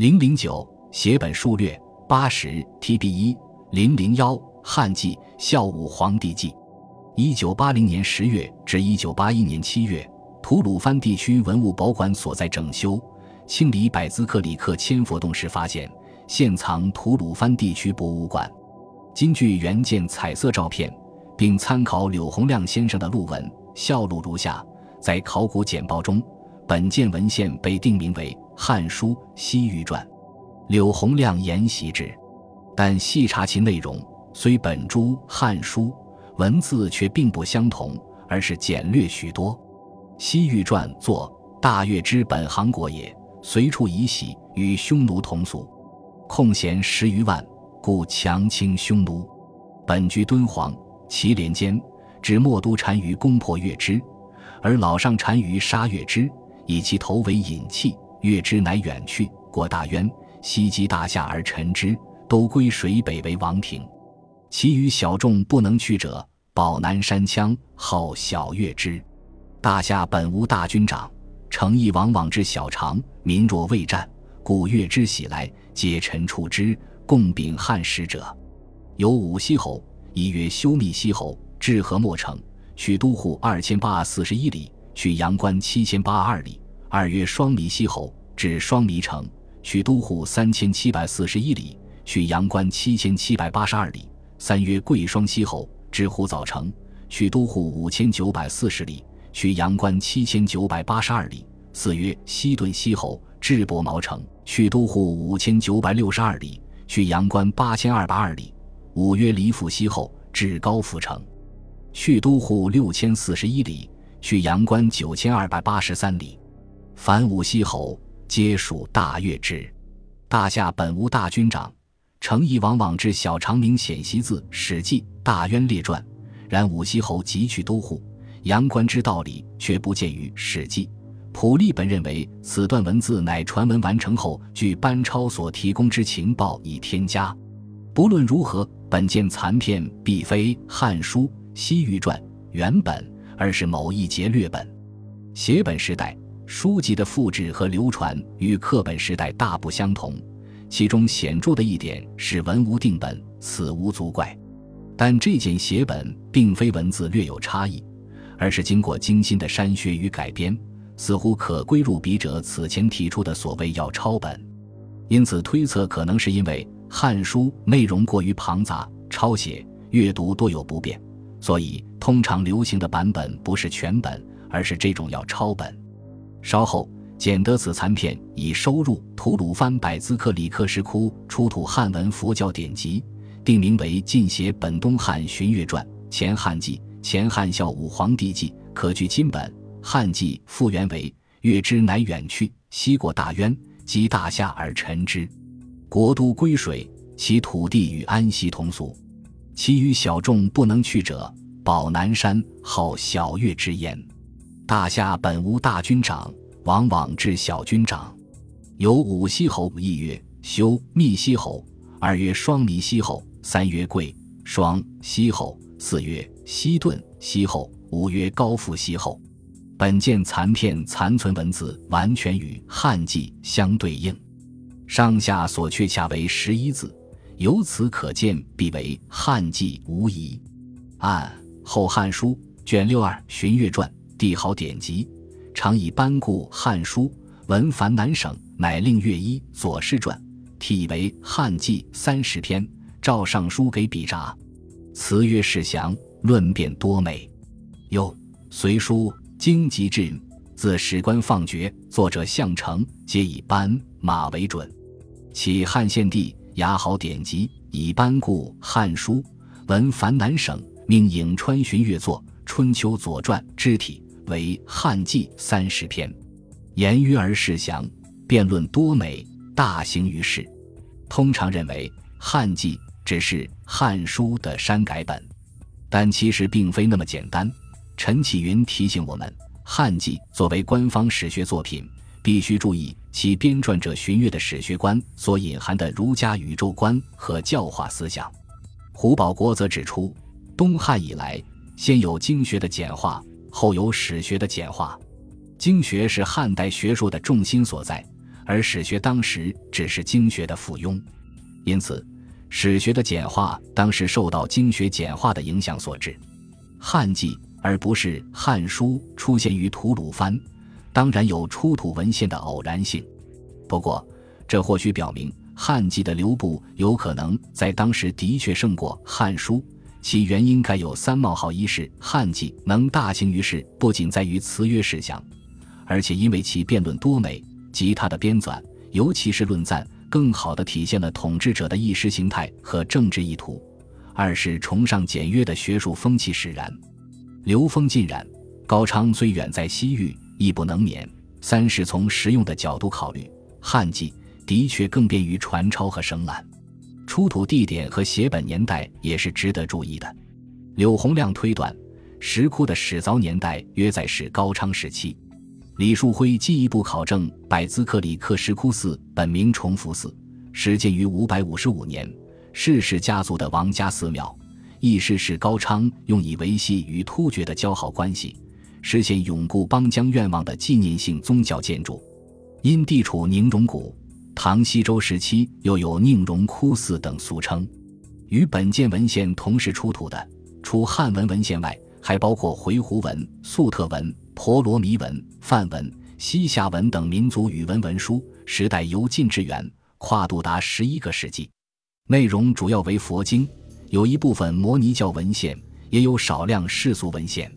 零零九写本数略八十 TB 一零零幺汉纪孝武皇帝纪，一九八零年十月至一九八一年七月，吐鲁番地区文物保管所在整修清理百兹克里克千佛洞时发现，现藏吐鲁番地区博物馆。今据原件彩色照片，并参考柳洪亮先生的录文，校录如下：在考古简报中，本件文献被定名为《汉书·西域传》，柳洪亮沿袭之。但细查其内容，虽本诸《汉书》，文字却并不相同，而是简略许多。《西域传》作大月之本行国也，随处以喜，与匈奴同俗，空闲十余万。故强清匈奴，本居敦煌，祁连间，指墨都单于攻破月支，而老上单于杀月支，以其头为引器，月支乃远去，过大渊，西击大夏而臣之，都归水北为王庭。其余小众不能去者，保南山羌号小月支。大夏本无大军长，诚意往往之小长，民若未战，故月支喜来，皆臣处之。共秉汉使者，有武西侯，一曰修密西侯，至河莫城，取都护二千八四十一里，取阳关七千八二里；二曰双弥西侯，至双弥城，取都护三千七百四十一里，取阳关七千七百八十二里；三曰贵双西侯，至呼早城，取都护五千九百四十里，取阳关七千九百八十二里；四曰西顿西侯，至博毛城，取都护五千九百六十二里。去阳关八千二百二里，五曰离府西侯至高府城，去都护六千四十一里，去阳关九千二百八十三里，凡五溪侯皆属大越之。大夏本无大军长，诚意往往至小长明显习字《史记·大渊列传》，然五溪侯即去都护、阳关之道理，却不见于《史记》。普利本认为此段文字乃传闻完成后，据班超所提供之情报已添加。不论如何，本件残片必非《汉书·西域传》原本，而是某一节略本。写本时代书籍的复制和流传与课本时代大不相同，其中显著的一点是文无定本，此无足怪。但这件写本并非文字略有差异，而是经过精心的删削与改编。似乎可归入笔者此前提出的所谓要抄本，因此推测可能是因为《汉书》内容过于庞杂，抄写阅读多有不便，所以通常流行的版本不是全本，而是这种要抄本。稍后捡得此残片，已收入吐鲁番百兹克里克石窟出土汉文佛教典籍，定名为《晋写本东汉荀悦传》《前汉纪》《前汉孝武皇帝纪》，可据今本。汉纪复原为月之乃远去，西过大渊，及大夏而臣之，国都归水，其土地与安西同俗。其余小众不能去者，保南山号小月之焉。大夏本无大军长，往往至小军长。有五西侯一曰修密西侯，二曰双弥西侯，三曰贵双西侯，四曰西顿西侯，五曰高富西侯。本件残片残存文字完全与汉纪相对应，上下所缺恰为十一字，由此可见必为汉纪无疑。按《后汉书》卷六二《荀悦传》帝号典籍，常以班固《汉书》文繁南省，乃令乐一《左氏传》体为汉纪三十篇，照尚书给笔札，词曰世详，论辩多美。又隋书。荆棘志，自史官放厥，作者项成，皆以班马为准。启汉献帝雅好典籍，以班固《汉书》文繁南省，命颍川荀悦作《春秋左传》之体，为汉纪三十篇，言约而事详，辩论多美，大行于世。通常认为汉纪只是《汉书》的删改本，但其实并非那么简单。陈启云提醒我们，《汉纪》作为官方史学作品，必须注意其编撰者荀悦的史学观所隐含的儒家宇宙观和教化思想。胡保国则指出，东汉以来，先有经学的简化，后有史学的简化。经学是汉代学术的重心所在，而史学当时只是经学的附庸，因此史学的简化当时受到经学简化的影响所致。汉记而不是《汉书》出现于吐鲁番，当然有出土文献的偶然性。不过，这或许表明汉记的流布有可能在当时的确胜过《汉书》。其原因该有三：冒号一是汉记能大行于世，不仅在于词约事项，而且因为其辩论多美，及他的编纂，尤其是论赞，更好地体现了统治者的意识形态和政治意图；二是崇尚简约的学术风气使然。流风浸染，高昌虽远在西域，亦不能免。三是从实用的角度考虑，汉记的确更便于传抄和省览。出土地点和写本年代也是值得注意的。柳洪亮推断，石窟的始凿年代约在是高昌时期。李树辉进一步考证，百兹克里克石窟寺本名崇福寺，始建于五百五十五年，世氏家族的王家寺庙。意是是高昌用以维系与突厥的交好关系，实现永固邦疆愿望的纪念性宗教建筑。因地处宁荣谷，唐西周时期又有宁荣窟寺等俗称。与本件文献同时出土的，除汉文文献外，还包括回鹘文、粟特文、婆罗弥文、梵文、西夏文等民族语文文书，时代由近至远，跨度达十一个世纪，内容主要为佛经。有一部分摩尼教文献，也有少量世俗文献。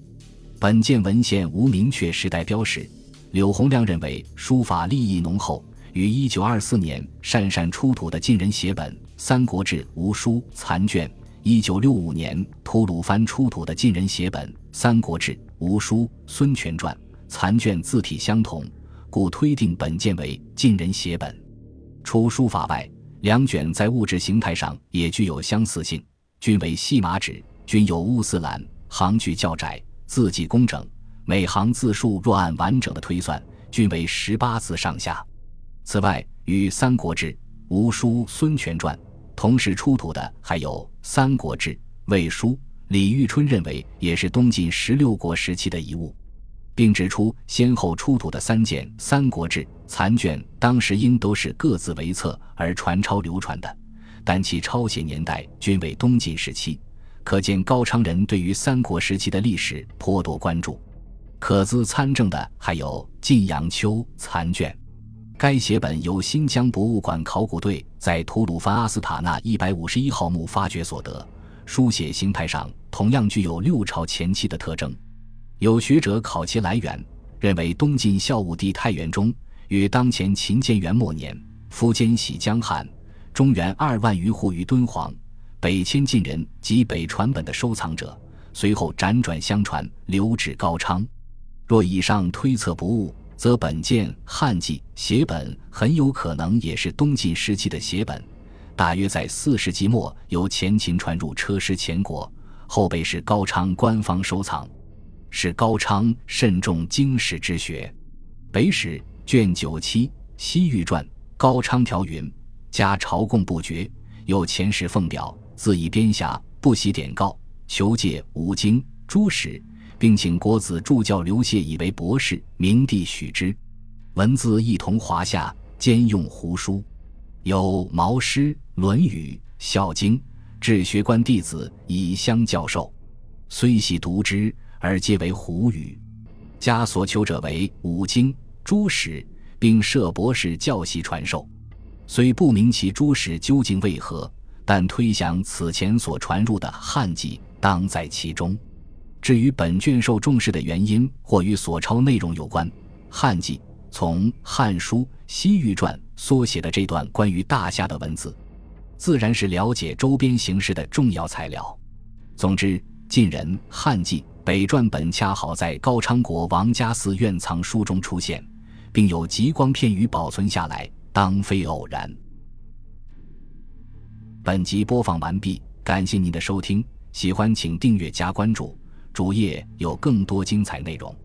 本件文献无明确时代标识。柳洪亮认为书法立意浓厚，与1924年鄯善出土的晋人写本《三国志·吴书》残卷，1965年吐鲁番出土的晋人写本《三国志·吴书·孙权传》残卷字体相同，故推定本件为晋人写本。除书法外，两卷在物质形态上也具有相似性。均为细麻纸，均有乌丝栏，行距较窄，字迹工整。每行字数若按完整的推算，均为十八字上下。此外，与《三国志·吴书·孙权传》同时出土的还有《三国志·魏书》。李玉春认为，也是东晋十六国时期的遗物，并指出先后出土的三件《三国志》残卷，当时应都是各自为册而传抄流传的。但其抄写年代均为东晋时期，可见高昌人对于三国时期的历史颇多关注。可资参证的还有《晋阳秋》残卷，该写本由新疆博物馆考古队在吐鲁番阿斯塔纳一百五十一号墓发掘所得，书写形态上同样具有六朝前期的特征。有学者考其来源，认为东晋孝武帝太元中与当前秦建元末年，苻坚喜江汉。中原二万余户于敦煌，北迁晋人及北传本的收藏者，随后辗转相传，流至高昌。若以上推测不误，则本件汉纪写本很有可能也是东晋时期的写本，大约在四世纪末由前秦传入车师前国，后被是高昌官方收藏。是高昌慎重经史之学，《北史》卷九七《西域传》高昌条云。加朝贡不绝，有前史奉表，自以编下，不喜典告，求借五经诸史，并请国子助教刘谢以为博士，明帝许之。文字一同华夏，兼用胡书，有《毛诗》《论语》《孝经》，治学官弟子以相教授，虽系读之，而皆为胡语。家所求者为五经诸史，并设博士教习传授。虽不明其诸史究竟为何，但推想此前所传入的汉纪当在其中。至于本卷受重视的原因，或与所抄内容有关。汉记从《汉书·西域传》缩写的这段关于大夏的文字，自然是了解周边形势的重要材料。总之，晋人汉记北传本恰好在高昌国王家寺院藏书中出现，并有极光片语保存下来。当非偶然。本集播放完毕，感谢您的收听，喜欢请订阅加关注，主页有更多精彩内容。